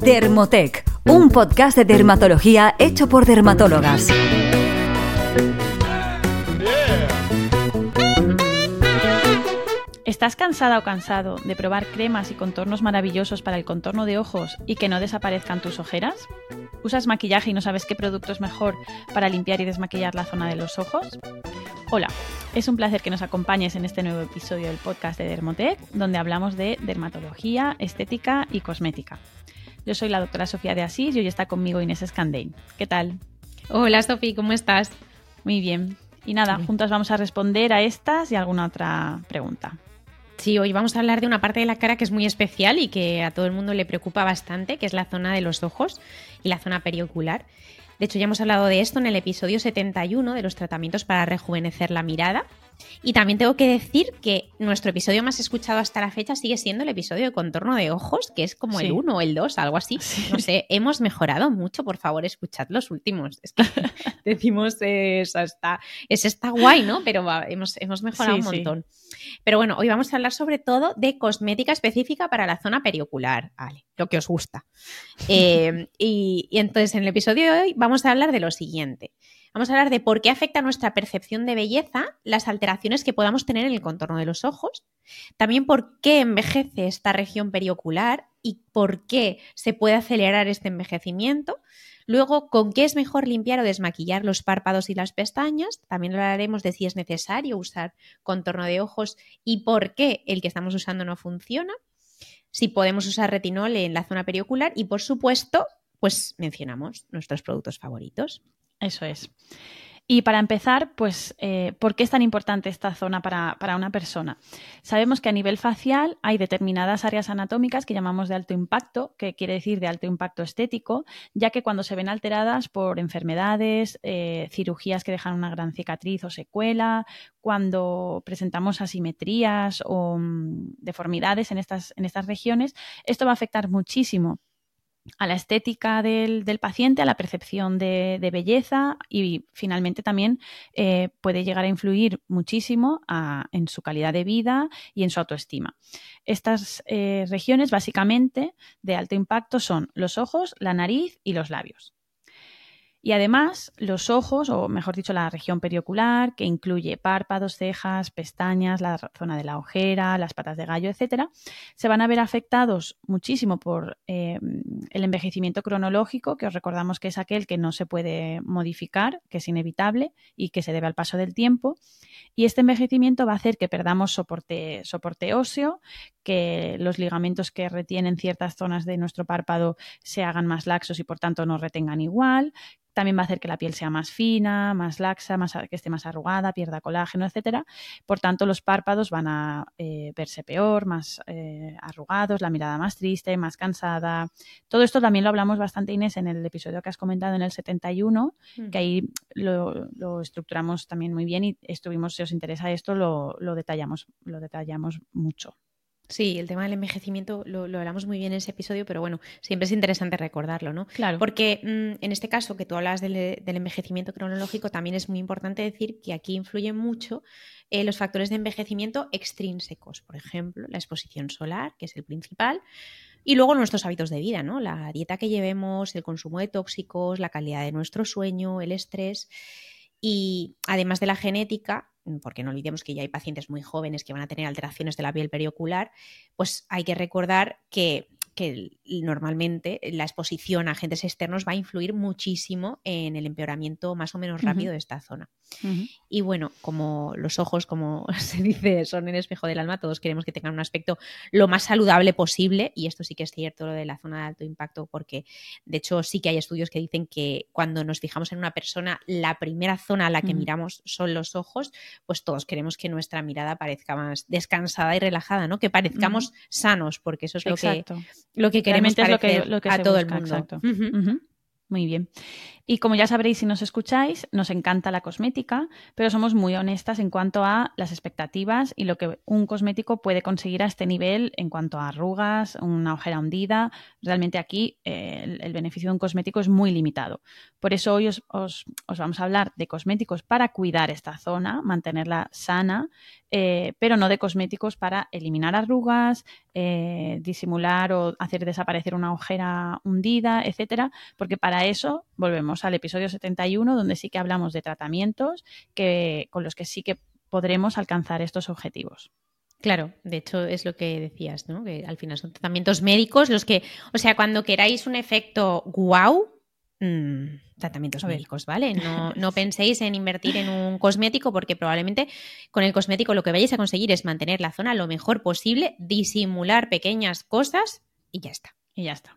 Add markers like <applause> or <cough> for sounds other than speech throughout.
Dermotec, un podcast de dermatología hecho por dermatólogas. ¿Estás cansada o cansado de probar cremas y contornos maravillosos para el contorno de ojos y que no desaparezcan tus ojeras? ¿Usas maquillaje y no sabes qué producto es mejor para limpiar y desmaquillar la zona de los ojos? Hola, es un placer que nos acompañes en este nuevo episodio del podcast de Dermotec, donde hablamos de dermatología, estética y cosmética. Yo soy la doctora Sofía de Asís y hoy está conmigo Inés Escandein. ¿Qué tal? Hola Sofía, ¿cómo estás? Muy bien. Y nada, juntas vamos a responder a estas y alguna otra pregunta. Sí, hoy vamos a hablar de una parte de la cara que es muy especial y que a todo el mundo le preocupa bastante, que es la zona de los ojos y la zona periocular. De hecho, ya hemos hablado de esto en el episodio 71 de los tratamientos para rejuvenecer la mirada. Y también tengo que decir que nuestro episodio más escuchado hasta la fecha sigue siendo el episodio de contorno de ojos, que es como el 1 o el 2, algo así. No sé, hemos mejorado mucho, por favor, escuchad los últimos. Es que <laughs> decimos, eso está, es está guay, ¿no? Pero hemos, hemos mejorado un montón. Pero bueno, hoy vamos a hablar sobre todo de cosmética específica para la zona periocular, vale, lo que os gusta. <laughs> Eh, y, y entonces en el episodio de hoy vamos a hablar de lo siguiente. Vamos a hablar de por qué afecta nuestra percepción de belleza las alteraciones que podamos tener en el contorno de los ojos. También por qué envejece esta región periocular y por qué se puede acelerar este envejecimiento. Luego, con qué es mejor limpiar o desmaquillar los párpados y las pestañas. También hablaremos de si es necesario usar contorno de ojos y por qué el que estamos usando no funciona. Si podemos usar retinol en la zona periocular y, por supuesto, pues mencionamos nuestros productos favoritos. Eso es. Y para empezar, pues, eh, ¿por qué es tan importante esta zona para, una persona? Sabemos que a nivel facial hay determinadas áreas anatómicas que llamamos de alto impacto, que quiere decir de alto impacto estético, ya que cuando se ven alteradas por enfermedades, eh, cirugías que dejan una gran cicatriz o secuela, cuando presentamos asimetrías o mm, deformidades en estas, en estas regiones, esto va a afectar muchísimo a la estética del, paciente, a la percepción de, belleza y finalmente también eh, puede llegar a influir muchísimo en su calidad de vida y en su autoestima. Estas eh, regiones básicamente de alto impacto son los ojos, la nariz y los labios. Y además, los ojos, o mejor dicho, la región periocular, que incluye párpados, cejas, pestañas, la zona de la ojera, las patas de gallo, etcétera, se van a ver afectados muchísimo por eh, el envejecimiento cronológico, que os recordamos que es aquel que no se puede modificar, que es inevitable y que se debe al paso del tiempo. Y este envejecimiento va a hacer que perdamos soporte, soporte óseo, que los ligamentos que retienen ciertas zonas de nuestro párpado se hagan más laxos y por tanto no retengan igual, también va a hacer que la piel sea más fina, más laxa, más, que esté más arrugada, pierda colágeno, etcétera. Por tanto, los párpados van a eh, verse peor, más eh, arrugados, la mirada más triste, más cansada. Todo esto también lo hablamos bastante, Inés, en el episodio que has comentado en el 71, mm. que ahí lo, estructuramos también muy bien y estuvimos, si os interesa esto, lo, lo detallamos, lo detallamos mucho. Sí, el tema del envejecimiento lo, hablamos muy bien en ese episodio, pero bueno, siempre es interesante recordarlo, ¿no? Claro. Porque mm, en este caso que tú hablas del, envejecimiento cronológico, también es muy importante decir que aquí influyen mucho eh, los factores de envejecimiento extrínsecos, por ejemplo, la exposición solar, que es el principal, y luego nuestros hábitos de vida, ¿no? La dieta que llevemos, el consumo de tóxicos, la calidad de nuestro sueño, el estrés. Y además de la genética, porque no olvidemos que ya hay pacientes muy jóvenes que van a tener alteraciones de la piel periocular, pues hay que recordar que que normalmente la exposición a agentes externos va a influir muchísimo en el empeoramiento más o menos rápido de esta zona. Y bueno, como los ojos, como <laughs> se dice, son el espejo del alma, todos queremos que tengan un aspecto lo más saludable posible. Y esto sí que es cierto lo de la zona de alto impacto porque de hecho sí que hay estudios que dicen que cuando nos fijamos en una persona, la primera zona a la que miramos son los ojos, pues todos queremos que nuestra mirada parezca más descansada y relajada, ¿no? Que parezcamos sanos, porque eso es lo que lo que queremos es lo que, a todo el mundo. Muy bien. Y como ya sabréis si nos escucháis, nos encanta la cosmética, pero somos muy honestas en cuanto a las expectativas y lo que un cosmético puede conseguir a este nivel en cuanto a arrugas, una ojera hundida. Realmente aquí eh, el, beneficio de un cosmético es muy limitado. Por eso hoy os, os, vamos a hablar de cosméticos para cuidar esta zona, mantenerla sana, eh, pero no de cosméticos para eliminar arrugas, eh, disimular o hacer desaparecer una ojera hundida, etcétera, porque para eso volvemos al episodio 71, donde sí que hablamos de tratamientos que, con los que sí que podremos alcanzar estos objetivos. Claro, de hecho es lo que decías, ¿no? Que al final son tratamientos médicos los que, o sea, cuando queráis un efecto guau, mm, tratamientos médicos, ¿vale? No, <laughs> no, penséis en invertir en un cosmético porque probablemente con el cosmético lo que vayáis a conseguir es mantener la zona lo mejor posible, disimular pequeñas cosas y ya está. Y ya está.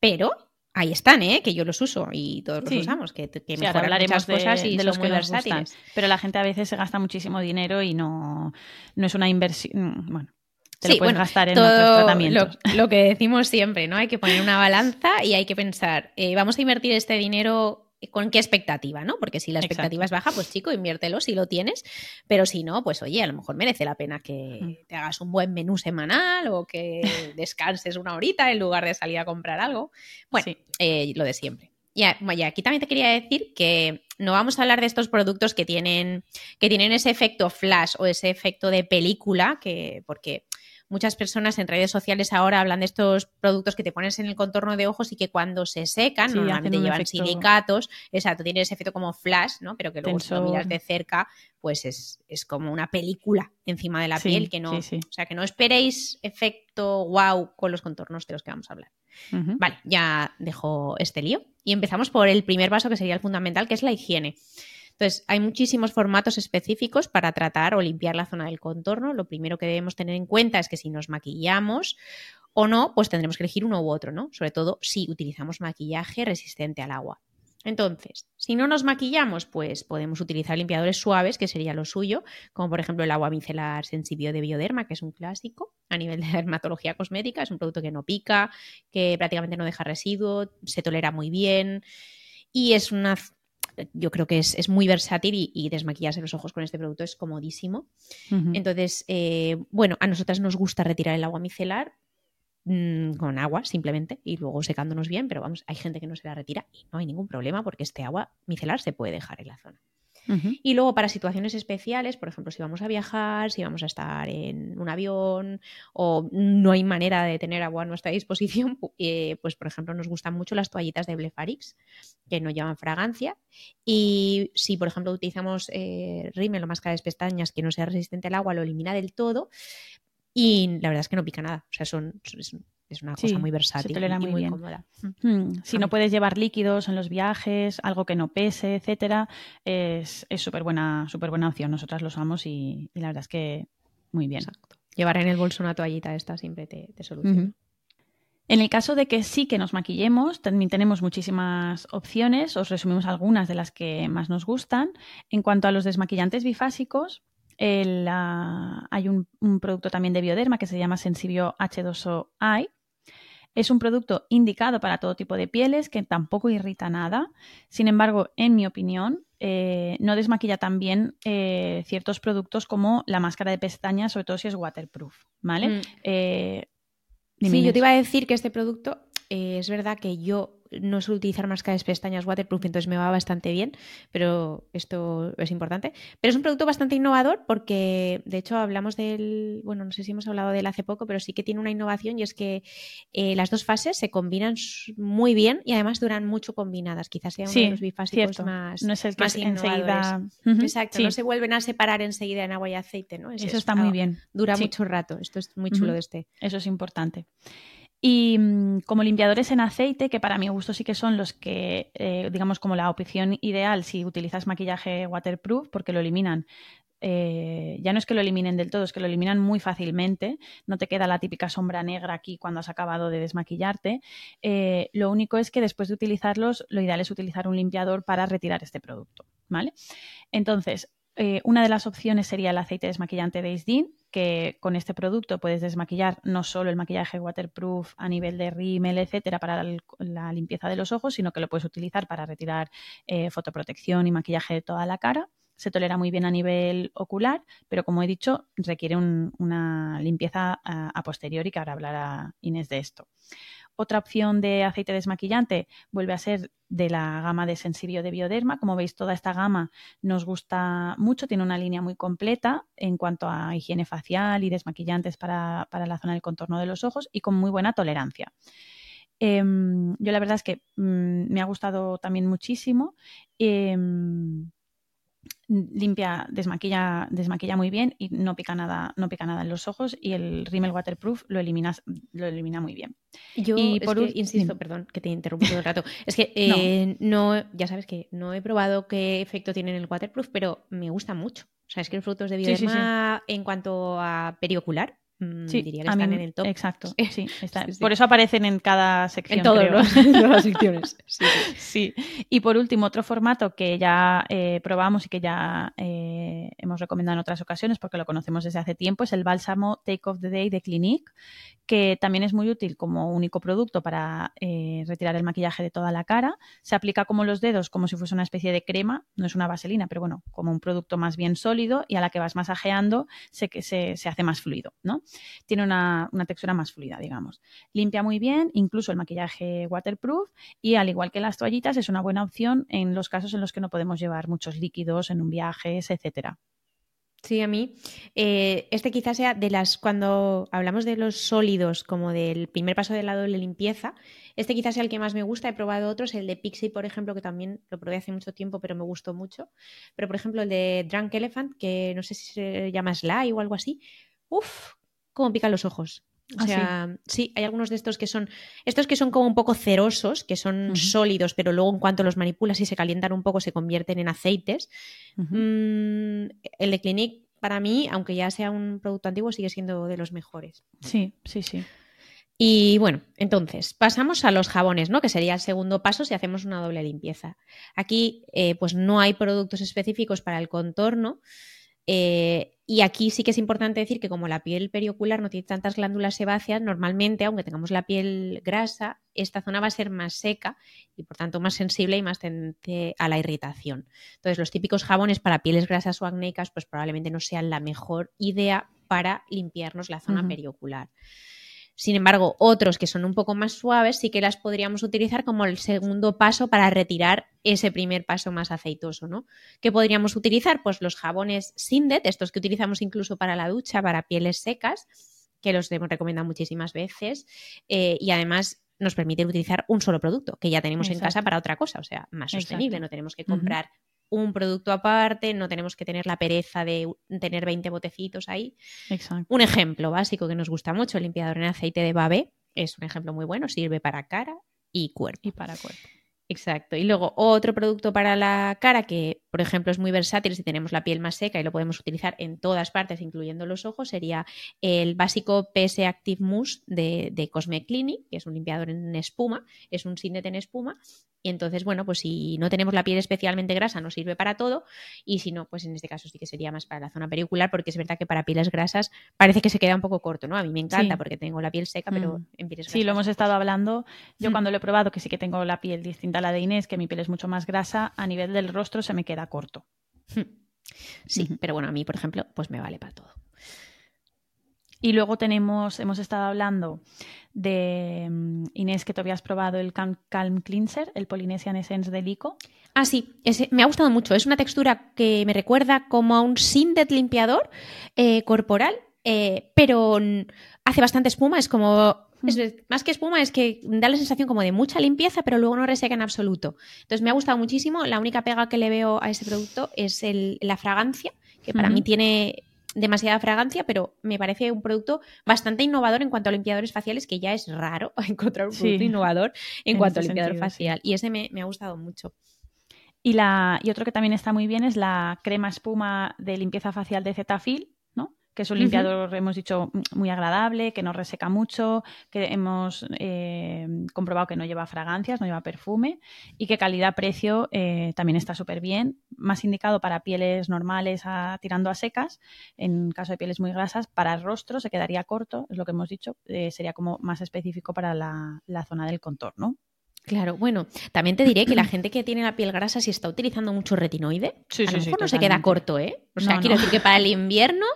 Pero ahí están, ¿eh? que yo los uso y todos los usamos, que, que mejoran muchas cosas y de los muy versátiles. pero la gente a veces se gasta muchísimo dinero y no, no es una inversión. Mm, bueno, te lo puedes gastar en otros tratamientos. Lo, que decimos siempre, ¿no? Hay que poner una balanza y hay que pensar, eh, ¿vamos a invertir este dinero con qué expectativa, ¿no? Porque si la expectativa es baja, pues chico, inviértelo si lo tienes, pero si no, pues oye, a lo mejor merece la pena que mm. te hagas un buen menú semanal o que <laughs> descanses una horita en lugar de salir a comprar algo. Bueno, eh, lo de siempre. Y aquí también te quería decir que no vamos a hablar de estos productos que tienen, que tienen ese efecto flash o ese efecto de película, que, porque muchas personas en redes sociales ahora hablan de estos productos que te pones en el contorno de ojos y que cuando se secan, normalmente llevan silicatos, exacto, tiene ese efecto como flash, ¿no? Pero que luego si lo miras de cerca, pues es, como una película encima de la piel, que no, o sea, que no esperéis efecto wow con los contornos de los que vamos a hablar. Vale, ya dejo este lío y empezamos por el primer paso que sería el fundamental, que es la higiene. Entonces, hay muchísimos formatos específicos para tratar o limpiar la zona del contorno. Lo primero que debemos tener en cuenta es que si nos maquillamos o no, pues tendremos que elegir uno u otro, ¿no? Sobre todo si utilizamos maquillaje resistente al agua. Entonces, si no nos maquillamos, pues podemos utilizar limpiadores suaves, que sería lo suyo, como por ejemplo el agua micelar Sensibio de Bioderma, que es un clásico a nivel de <laughs> dermatología cosmética, es un producto que no pica, que prácticamente no deja residuo, se tolera muy bien y es una yo creo que es, muy versátil y, desmaquillarse los ojos con este producto es comodísimo. Entonces, eh, bueno, a nosotras nos gusta retirar el agua micelar mm, con agua simplemente y luego secándonos bien, pero vamos, hay gente que no se la retira y no hay ningún problema porque este agua micelar se puede dejar en la zona. Y luego para situaciones especiales, por ejemplo, si vamos a viajar, si vamos a estar en un avión o no hay manera de tener agua a nuestra <laughs> disposición, eh, pues por ejemplo nos gustan mucho las toallitas de Blefarix, que no llevan fragancia. Y si por ejemplo utilizamos eh, rímel o máscara de pestañas que no sea resistente al agua, lo elimina del todo. Y la verdad es que no pica nada. O sea, son, es una cosa muy versátil y muy, cómoda. Mm, si no puedes llevar líquidos en los viajes, algo que no pese, etcétera, es súper buena, súper buena opción. Nosotras lo usamos y, la verdad es que muy bien. Llevar en el bolso una toallita esta siempre te, soluciona. En el caso de que sí que nos maquillemos, también tenemos muchísimas opciones. Os resumimos algunas de las que más nos gustan. En cuanto a los desmaquillantes bifásicos, hay un, un, producto también de Bioderma que se llama Sensibio H2O Eye, es un producto indicado para todo tipo de pieles que tampoco irrita nada. Sin embargo, en mi opinión, eh, no desmaquilla tan bien eh, ciertos productos como la máscara de pestañas, sobre todo si es waterproof. ¿Vale? Mm. Eh, sí, yo te iba a decir que este producto es verdad que yo no suelo utilizar máscaras pestañas waterproof, entonces me va bastante bien, pero esto es importante. Pero es un producto bastante innovador porque, de hecho, hablamos del, bueno, no sé si hemos hablado de él hace poco, pero sí que tiene una innovación y es que eh, las dos fases se combinan muy bien y además duran mucho combinadas. Quizás sea uno de los bifásicos más, no es el que enseguida... Exacto, no se vuelven a separar enseguida en agua y aceite, ¿no? Eso está muy bien. Dura mucho rato. Esto es muy chulo de este. Eso es importante. Y mm, como limpiadores en aceite, que para mi gusto sí que son los que, eh, digamos, como la opción ideal si utilizas maquillaje waterproof, porque lo eliminan. Eh, ya no es que lo eliminen del todo, es que lo eliminan muy fácilmente. No te queda la típica sombra negra aquí cuando has acabado de desmaquillarte. Eh, lo único es que después de utilizarlos, lo ideal es utilizar un limpiador para retirar este producto. ¿Vale? Entonces, una de las opciones sería el aceite desmaquillante de Isdin, que con este producto puedes desmaquillar no solo el maquillaje waterproof a nivel de rímel, etcétera, para la, limpieza de los ojos, sino que lo puedes utilizar para retirar eh, fotoprotección y maquillaje de toda la cara. Se tolera muy bien a nivel ocular, pero como he dicho, requiere una limpieza a, a posteriori, que ahora hablará Inés de esto. Otra opción de aceite desmaquillante vuelve a ser de la gama de Sensibio de Bioderma. Como veis, toda esta gama nos gusta mucho, tiene una línea muy completa en cuanto a higiene facial y desmaquillantes para, la zona del contorno de los ojos y con muy buena tolerancia. Em, yo la verdad es que mm, me ha gustado también muchísimo. Em, limpia, desmaquilla, desmaquilla muy bien y no pica nada, no pica nada en los ojos y el rímel waterproof lo eliminas, lo elimina muy bien. Yo y por insisto, perdón, que te interrumpo todo el rato. Es que <laughs> eh, no. ya sabes que no he probado qué efecto tiene el waterproof, pero me gusta mucho. O sea, es que los frutos de Bioderma en cuanto a periocular Mm, sí, diría que están en el top. Exacto, <laughs> sí, Por eso aparecen en cada sección. En <laughs> todas las secciones. <laughs> Sí, Y por último, otro formato que ya eh, probamos y que ya eh, hemos recomendado en otras ocasiones porque lo conocemos desde hace tiempo es el bálsamo Take of the Day de Clinique, que también es muy útil como único producto para eh, retirar el maquillaje de toda la cara. Se aplica como los dedos, como si fuese una especie de crema, no es una vaselina, pero bueno, como un producto más bien sólido y a la que vas masajeando se, se, se hace más fluido, ¿no? Tiene una, textura más fluida, digamos. Limpia muy bien, incluso el maquillaje waterproof y al igual que las toallitas es una buena opción en los casos en los que no podemos llevar muchos líquidos en un viaje, etcétera. Sí, a mí. Eh, este quizás sea de las. Cuando hablamos de los sólidos, como del primer paso del lado de la limpieza, este quizás sea el que más me gusta. He probado otros, el de Pixie, por ejemplo, que también lo probé hace mucho tiempo, pero me gustó mucho. Pero, por ejemplo, el de Drunk Elephant, que no sé si se llama Sly o algo así. Uf, como pican los ojos. O ¿Ah, sea, sí? hay algunos de estos que son, estos que son como un poco cerosos, que son sólidos, pero luego en cuanto los manipulas y se calientan un poco se convierten en aceites. Mm, el de Clinique, para mí, aunque ya sea un producto antiguo, sigue siendo de los mejores. Sí, sí, sí. Y bueno, entonces, pasamos a los jabones, ¿no? Que sería el segundo paso si hacemos una doble limpieza. Aquí, eh, pues no hay productos específicos para el contorno. Eh, y aquí sí que es importante decir que como la piel periocular no tiene tantas glándulas sebáceas, normalmente, aunque tengamos la piel grasa, esta zona va a ser más seca y por tanto más sensible y más tendente a la irritación. Entonces, los típicos jabones para pieles grasas o acnéicas, pues probablemente no sean la mejor idea para limpiarnos la zona periocular. Sin embargo, otros que son un poco más suaves sí que las podríamos utilizar como el segundo paso para retirar ese primer paso más aceitoso, ¿no? ¿Qué podríamos utilizar? Pues los jabones Sindet, estos que utilizamos incluso para la ducha, para pieles secas, que los hemos recomendado muchísimas veces eh, y además nos permite utilizar un solo producto que ya tenemos en casa para otra cosa, o sea, más sostenible, no tenemos que comprar un producto aparte, no tenemos que tener la pereza de tener 20 botecitos ahí. Exacto. Un ejemplo básico que nos gusta mucho, el limpiador en aceite de babé, es un ejemplo muy bueno, sirve para cara y cuerpo. Y para cuerpo. Exacto. Y luego otro producto para la cara que, por ejemplo, es muy versátil si tenemos la piel más seca y lo podemos utilizar en todas partes, incluyendo los ojos, sería el básico PS Active Mousse de, de Cosme Clinic, que es un limpiador en espuma, es un Sinnet en espuma y entonces, bueno, pues si no tenemos la piel especialmente grasa, nos sirve para todo. Y si no, pues en este caso sí que sería más para la zona pericular, porque es verdad que para pieles grasas parece que se queda un poco corto, ¿no? A mí me encanta porque tengo la piel seca, pero mm. en pieles grasas. Sí, lo hemos estado hablando. Yo mm. cuando lo he probado, que sí que tengo la piel distinta a la de Inés, que mi piel es mucho más grasa, a nivel del rostro se me queda corto. Sí, pero bueno, a mí, por ejemplo, pues me vale para todo. Y luego tenemos, hemos estado hablando de mm, Inés, que tú habías probado el Calm, Cleanser, el Polynesian Essence de Lico. Ah, sí, me ha gustado mucho. Es una textura que me recuerda como a un Sindet limpiador eh, corporal, eh, pero hace bastante espuma. Es como mm. más que espuma, es que da la sensación como de mucha limpieza, pero luego no reseca en absoluto. Entonces me ha gustado muchísimo. La única pega que le veo a ese producto es la fragancia, que para mí tiene demasiada fragancia, pero me parece un producto bastante innovador en cuanto a limpiadores faciales, que ya es raro <laughs> encontrar un producto innovador en, cuanto a limpiador facial. Y ese me, ha gustado mucho. Y, la, y otro que también está muy bien es la crema espuma de limpieza facial de Cetaphil, ¿no? Que es un limpiador, hemos dicho, muy agradable, que no reseca mucho, que hemos eh, comprobado que no lleva fragancias, no lleva perfume y que calidad-precio eh, también está súper bien, más indicado para pieles normales tirando a secas, en caso de pieles muy grasas, para el rostro se quedaría corto, es lo que hemos dicho, eh, sería como más específico para la, la zona del contorno. Claro, bueno, también te diré que la gente que tiene la piel grasa, si está utilizando mucho retinoide, a lo mejor no se queda corto, ¿eh? O sea, quiero decir que para el invierno,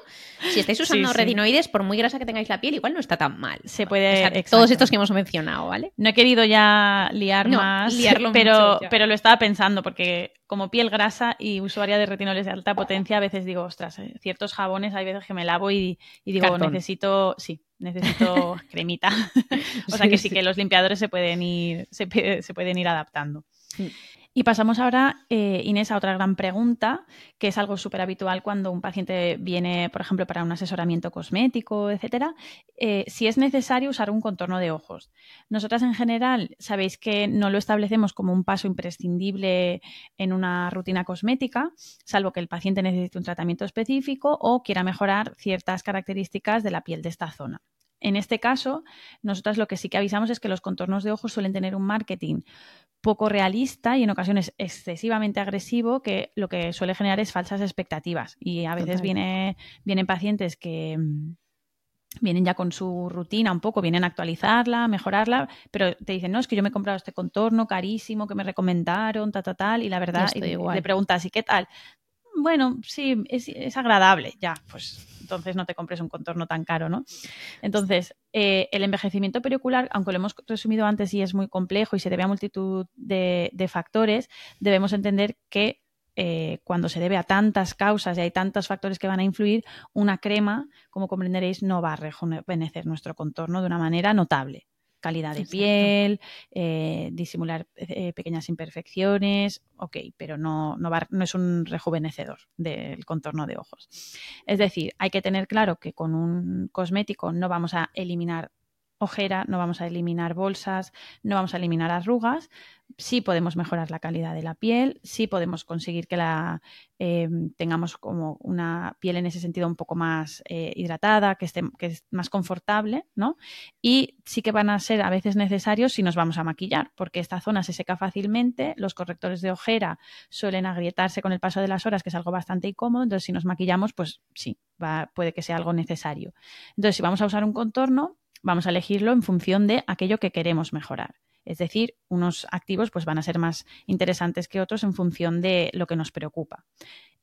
si estáis usando retinoides, por muy grasa que tengáis la piel, igual no está tan mal. Se puede. todos estos que hemos mencionado, ¿vale? No he querido ya liar más, <laughs> pero, pero lo estaba pensando, porque como piel grasa y usuaria de retinoides de alta potencia, a veces digo, ostras, eh, ciertos jabones hay veces que me lavo y, digo, necesito, sí, necesito <laughs> cremita. <laughs> o sea que sí, que los limpiadores se pueden ir, se, pueden ir adaptando. Y pasamos ahora, eh, Inés, a otra gran pregunta, que es algo súper habitual cuando un paciente viene, por ejemplo, para un asesoramiento cosmético, etcétera, eh, si es necesario usar un contorno de ojos. Nosotras, en general, sabéis que no lo establecemos como un paso imprescindible en una rutina cosmética, salvo que el paciente necesite un tratamiento específico o quiera mejorar ciertas características de la piel de esta zona. En este caso, nosotras lo que sí que avisamos es que los contornos de ojos suelen tener un marketing poco realista y en ocasiones excesivamente agresivo, que lo que suele generar es falsas expectativas. Y a veces viene, vienen pacientes que mm, vienen ya con su rutina un poco, vienen a actualizarla, mejorarla, pero te dicen, no, es que yo me he comprado este contorno carísimo que me recomendaron, tal, tal, tal, y la verdad, y le preguntas, ¿y qué tal? Bueno, sí, es, agradable, ya, pues entonces no te compres un contorno tan caro, ¿no? Entonces, eh, el envejecimiento periocular, aunque lo hemos resumido antes y es muy complejo y se debe a multitud de, factores, debemos entender que eh, cuando se debe a tantas causas y hay tantos factores que van a influir, una crema, como comprenderéis, no va a rejuvenecer nuestro contorno de una manera notable calidad de piel, eh, disimular eh, pequeñas imperfecciones, ok, pero no, no, no, es un rejuvenecedor del contorno de ojos. Es decir, hay que tener claro que con un cosmético no vamos a eliminar ojera, no vamos a eliminar bolsas, no vamos a eliminar arrugas, sí podemos mejorar la calidad de la piel, sí podemos conseguir que la em, tengamos como una piel en ese sentido un poco más eh, hidratada, que esté que es más confortable, ¿no? Y sí que van a ser a veces necesarios si nos vamos a maquillar, porque esta zona se seca fácilmente, los correctores de ojera suelen agrietarse con el paso de las horas, que es algo bastante incómodo, entonces si nos maquillamos, pues sí, puede que sea algo necesario. Entonces, si vamos a usar un contorno, vamos a elegirlo en función de aquello que queremos mejorar. Es decir, unos activos pues, van a ser más interesantes que otros en función de lo que nos preocupa.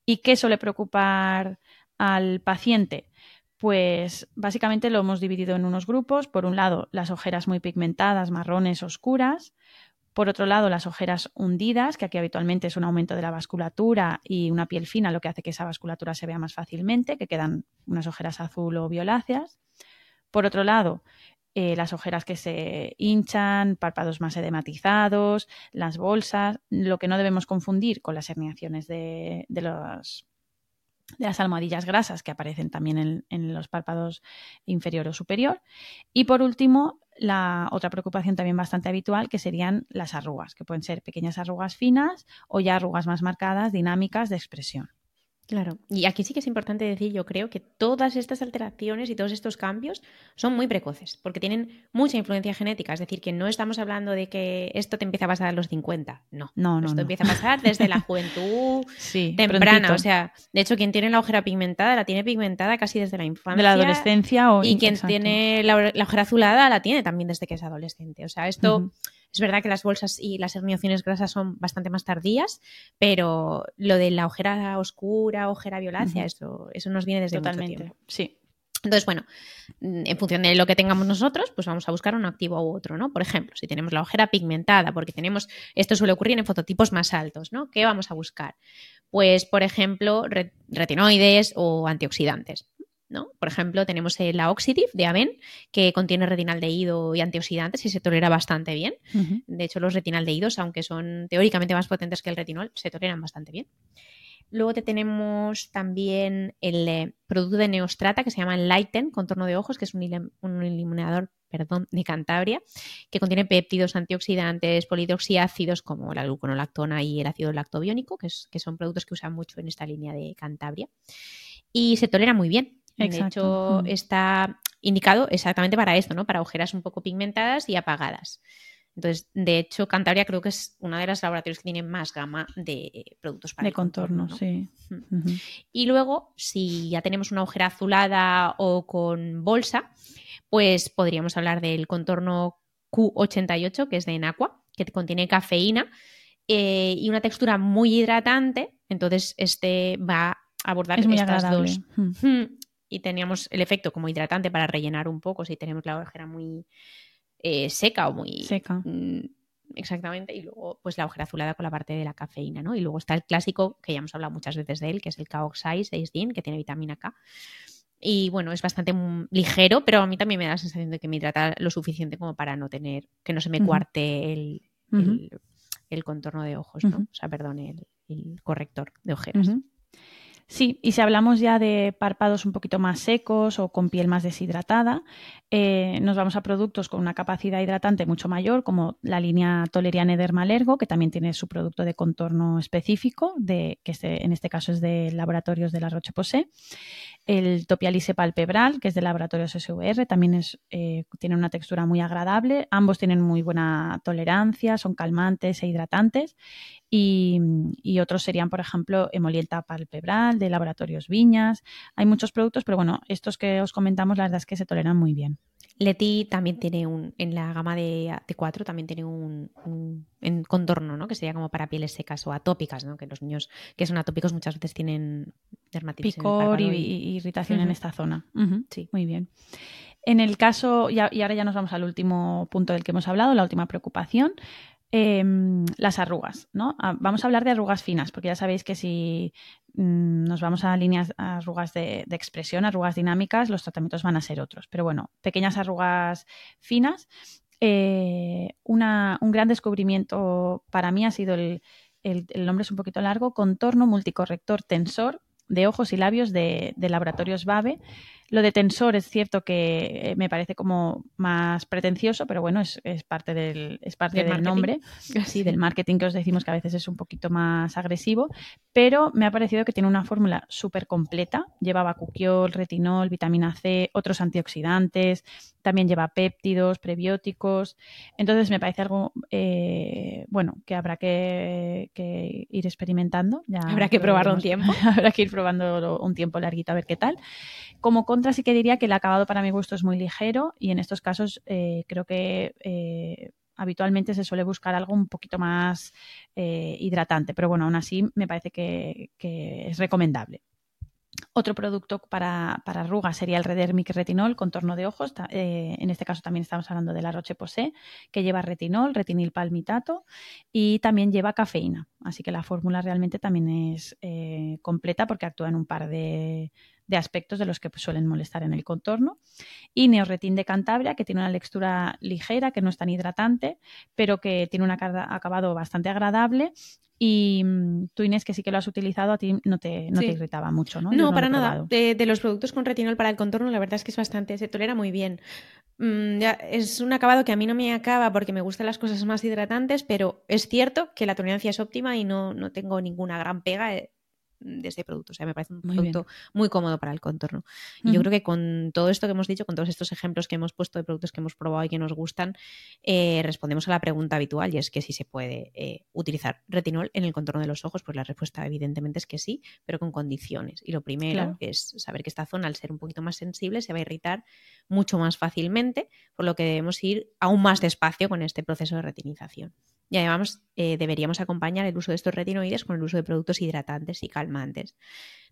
¿Y qué suele preocupar al paciente? Pues básicamente lo hemos dividido en unos grupos. Por un lado, las ojeras muy pigmentadas, marrones, oscuras. Por otro lado, las ojeras hundidas, que aquí habitualmente es un aumento de la vasculatura y una piel fina, lo que hace que esa vasculatura se vea más fácilmente, que quedan unas ojeras azul o violáceas. Por otro lado, eh, las ojeras que se hinchan, párpados más edematizados, las bolsas, lo que no debemos confundir con las herniaciones de, los, de las almohadillas grasas que aparecen también en, los párpados inferior o superior. Y por último, la otra preocupación también bastante habitual, que serían las arrugas, que pueden ser pequeñas arrugas finas o ya arrugas más marcadas, dinámicas de expresión. Claro, y aquí sí que es importante decir, yo creo que todas estas alteraciones y todos estos cambios son muy precoces, porque tienen mucha influencia genética, es decir, que no estamos hablando de que esto te empieza a pasar a los 50, no, no, no esto empieza a pasar desde la juventud <laughs> temprana, o sea, de hecho quien tiene la ojera pigmentada la tiene pigmentada casi desde la infancia. De la adolescencia o... Y quien tiene la, ojera azulada la tiene también desde que es adolescente, o sea, esto... Es verdad que las bolsas y las herniaciones grasas son bastante más tardías, pero lo de la ojera oscura, ojera violácea, eso, eso nos viene desde Totalmente. Mucho Sí. Entonces, bueno, en función de lo que tengamos nosotros, pues vamos a buscar un activo u otro, ¿no? Por ejemplo, si tenemos la ojera pigmentada, porque tenemos, esto suele ocurrir en fototipos más altos, ¿no? ¿Qué vamos a buscar? Pues, por ejemplo, retinoides o antioxidantes. Por ejemplo, tenemos la Oxidiv de Aven, que contiene retinaldehído y antioxidantes y se tolera bastante bien. De hecho, los retinaldehídos, aunque son teóricamente más potentes que el retinol, se toleran bastante bien. Luego te tenemos también el eh, producto de Neostrata que se llama Lighten, contorno de ojos, que es un, iluminador perdón, de Cantabria, que contiene péptidos, antioxidantes, polidroxiácidos como la gluconolactona y el ácido lactobiónico, que, que son productos que usan mucho en esta línea de Cantabria. Y se tolera muy bien De hecho, Mm. está indicado exactamente para esto, ¿no? Para ojeras un poco pigmentadas y apagadas. Entonces, de hecho, Cantabria creo que es una de las laboratorios que tiene más gama de productos para de el contorno, contorno, ¿no? sí. Y luego, si ya tenemos una ojera azulada o con bolsa, pues podríamos hablar del contorno Q88, que es de Enaqua, que contiene cafeína eh, y una textura muy hidratante. Entonces, este va a abordar Es estas dos. Y teníamos el efecto como hidratante para rellenar un poco si tenemos la ojera muy eh, seca o muy Seca. Mm, Exactamente, y luego pues la ojera azulada con la parte de la cafeína, ¿no? Y luego está el clásico, que ya hemos hablado muchas veces de él, que es el K-Oxide 6-DIN, que tiene vitamina K. Y bueno, es bastante ligero, pero a mí también me da la sensación de que me hidrata lo suficiente como para no tener, que no se me cuarte el, el, el contorno de ojos, ¿no? O sea, perdón, el, el corrector de ojeras. Sí, y si hablamos ya de párpados un poquito más secos o con piel más deshidratada, eh, nos vamos a productos con una capacidad hidratante mucho mayor, como la línea Toleriane Dermalergo, que también tiene su producto de contorno específico, de, que este- en este caso es de laboratorios de la Roche-Posay. El Topialice Palpebral, que es de laboratorios SVR, también eh, tiene una textura muy agradable. Ambos tienen muy buena tolerancia, son calmantes e hidratantes. Y, y otros serían, por ejemplo, Emolienta Palpebral, de Laboratorios Viñas. Hay muchos productos, pero bueno, estos que os comentamos, la verdad es que se toleran muy bien. Leti también tiene un, en la gama de T4 también tiene un, contorno, ¿no? Que sería como para pieles secas o atópicas, ¿no? Que los niños que son atópicos muchas veces tienen dermatitis. en el Picor y, irritación en esta zona. Sí. Muy bien. En el caso, y ahora ya nos vamos al último punto del que hemos hablado, la última preocupación, em, las arrugas, ¿no? Ah, Vamos a hablar de arrugas finas, porque ya sabéis que si mm, nos vamos a líneas a arrugas de, expresión, arrugas dinámicas, los tratamientos van a ser otros. Pero bueno, pequeñas arrugas finas. eh, un gran descubrimiento para mí ha sido el, el- el nombre es un poquito largo, contorno multicorrector tensor de ojos y labios de, de laboratorios BABE. Lo de tensor es cierto que eh, me parece como más pretencioso, pero bueno, es, es parte del, es parte Del nombre, <laughs> sí, del marketing que os decimos que a veces es un poquito más agresivo, pero me ha parecido que tiene una fórmula súper completa. Lleva bacuquiol, retinol, vitamina C, otros antioxidantes, también lleva péptidos, prebióticos. Entonces me parece algo, eh, bueno, que habrá que, que ir experimentando. Ya Habrá que lo probarlo un tiempo. <laughs> habrá que ir probando un tiempo larguito a ver qué tal. Como contra sí que diría que el acabado para mi gusto es muy ligero y en estos casos eh, creo que eh, habitualmente se suele buscar algo un poquito más eh, hidratante, pero bueno, aún así me parece que, es recomendable. Otro producto para, para arrugas sería el Redermic Retinol, contorno de ojos. En este caso también estamos hablando de la Roche-Posay, que lleva retinol, retinil palmitato y también lleva cafeína. Así que la fórmula realmente también es completa porque actúa en un par de, de aspectos de los que suelen molestar en el contorno. Y Neoretin de Cantabria, que tiene una textura ligera, que no es tan hidratante, pero que tiene un aca- acabado bastante agradable. Y mm, tú, Inés, que sí que lo has utilizado, a ti no te, no Sí. te irritaba mucho, ¿no? No, para nada. De, de los productos con retinol para el contorno, la verdad es que es bastante, se tolera muy bien. Mm, ya, es un acabado que a mí no me acaba porque me gustan las cosas más hidratantes, pero es cierto que la tolerancia es óptima y no, no tengo ninguna gran pega eh, de este producto. O sea, me parece un Muy producto muy cómodo para el contorno. Y yo creo que con todo esto que hemos dicho, con todos estos ejemplos que hemos puesto de productos que hemos probado y que nos gustan, eh, respondemos a la pregunta habitual y es que si se puede eh, utilizar retinol en el contorno de los ojos, pues la respuesta evidentemente es que sí, pero con condiciones. Y lo primero Claro. es saber que esta zona, al ser un poquito más sensible, se va a irritar mucho más fácilmente, por lo que debemos ir aún más despacio con este proceso de retinización. Y además eh, deberíamos acompañar el uso de estos retinoides con el uso de productos hidratantes y calmantes.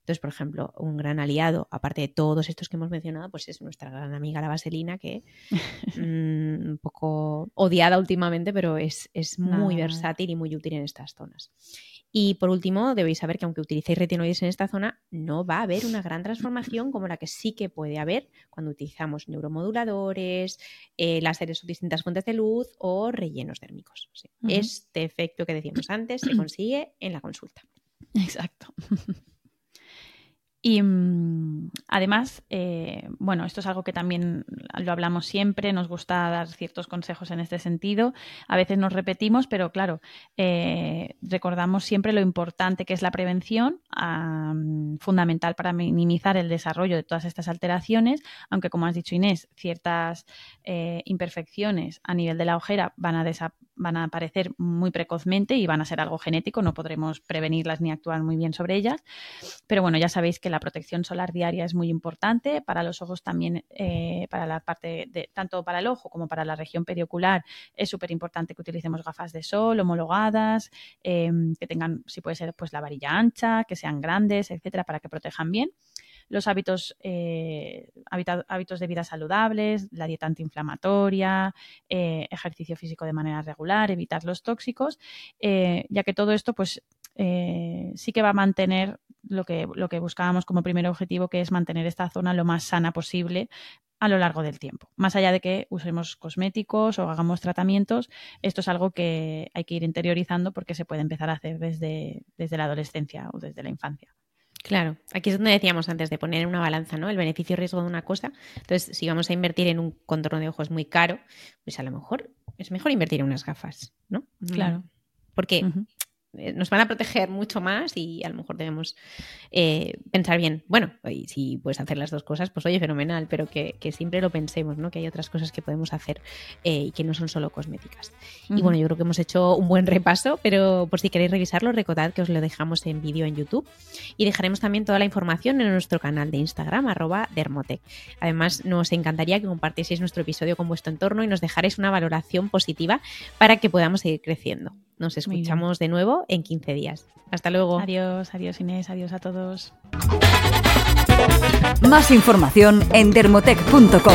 Entonces, por ejemplo, un gran aliado, aparte de todos estos que hemos mencionado, pues es nuestra gran amiga la vaselina, que <laughs> mm, un poco odiada últimamente, pero es, es muy versátil y muy útil en estas zonas. Y por último, debéis saber que aunque utilicéis retinoides en esta zona, no va a haber una gran transformación como la que sí que puede haber cuando utilizamos neuromoduladores, eh, láseres o distintas fuentes de luz o rellenos. Sí. Ujú. Este efecto que decíamos antes se consigue en la consulta. <laughs> Exacto. Y mm, además, eh, bueno, esto es algo que también lo hablamos siempre, nos gusta dar ciertos consejos en este sentido. A veces nos repetimos, pero claro, eh, recordamos siempre lo importante que es la prevención, fundamental para minimizar el desarrollo de todas estas alteraciones, aunque como has dicho Inés, ciertas eh, imperfecciones a nivel de la ojera van a, van a aparecer muy precozmente y van a ser algo genético, no podremos prevenirlas ni actuar muy bien sobre ellas. Pero bueno, ya sabéis que la protección solar diaria es muy importante. Para los ojos también, eh, para la parte de, tanto para el ojo como para la región periocular, es súper importante que utilicemos gafas de sol homologadas, em, que tengan, si puede ser, pues la varilla ancha, que sean grandes, etcétera, para que protejan bien los hábitos, eh, hábitos de vida saludables, la dieta antiinflamatoria, eh, ejercicio físico de manera regular, evitar los tóxicos, ya que todo esto pues sí que va a mantener lo que, lo que buscábamos como primer objetivo, que es mantener esta zona lo más sana posible a lo largo del tiempo. Más allá de que usemos cosméticos o hagamos tratamientos, esto es algo que hay que ir interiorizando porque se puede empezar a hacer desde, desde la adolescencia o desde la infancia. Claro, aquí es donde decíamos antes de poner en una balanza, ¿no? El beneficio-riesgo de una cosa. Entonces, si vamos a invertir en un contorno de ojos muy caro, pues a lo mejor es mejor invertir en unas gafas, ¿no? Claro. Porque eh, nos van a proteger mucho más y a lo mejor debemos eh, pensar bien, bueno, y si puedes hacer las dos cosas, pues oye, fenomenal, pero que, siempre lo pensemos, ¿no? Que hay otras cosas que podemos hacer eh, y que no son solo cosméticas. Y bueno, yo creo que hemos hecho un buen repaso, pero por si queréis revisarlo, recordad que os lo dejamos en vídeo en YouTube y dejaremos también toda la información en nuestro canal de Instagram, arroba Dermotec. Además, nos encantaría que compartieseis nuestro episodio con vuestro entorno y nos dejaréis una valoración positiva para que podamos seguir creciendo. Nos escuchamos de nuevo en 15 días. Hasta luego. Adiós, adiós Inés, adiós a todos. Más información en dermotec.com.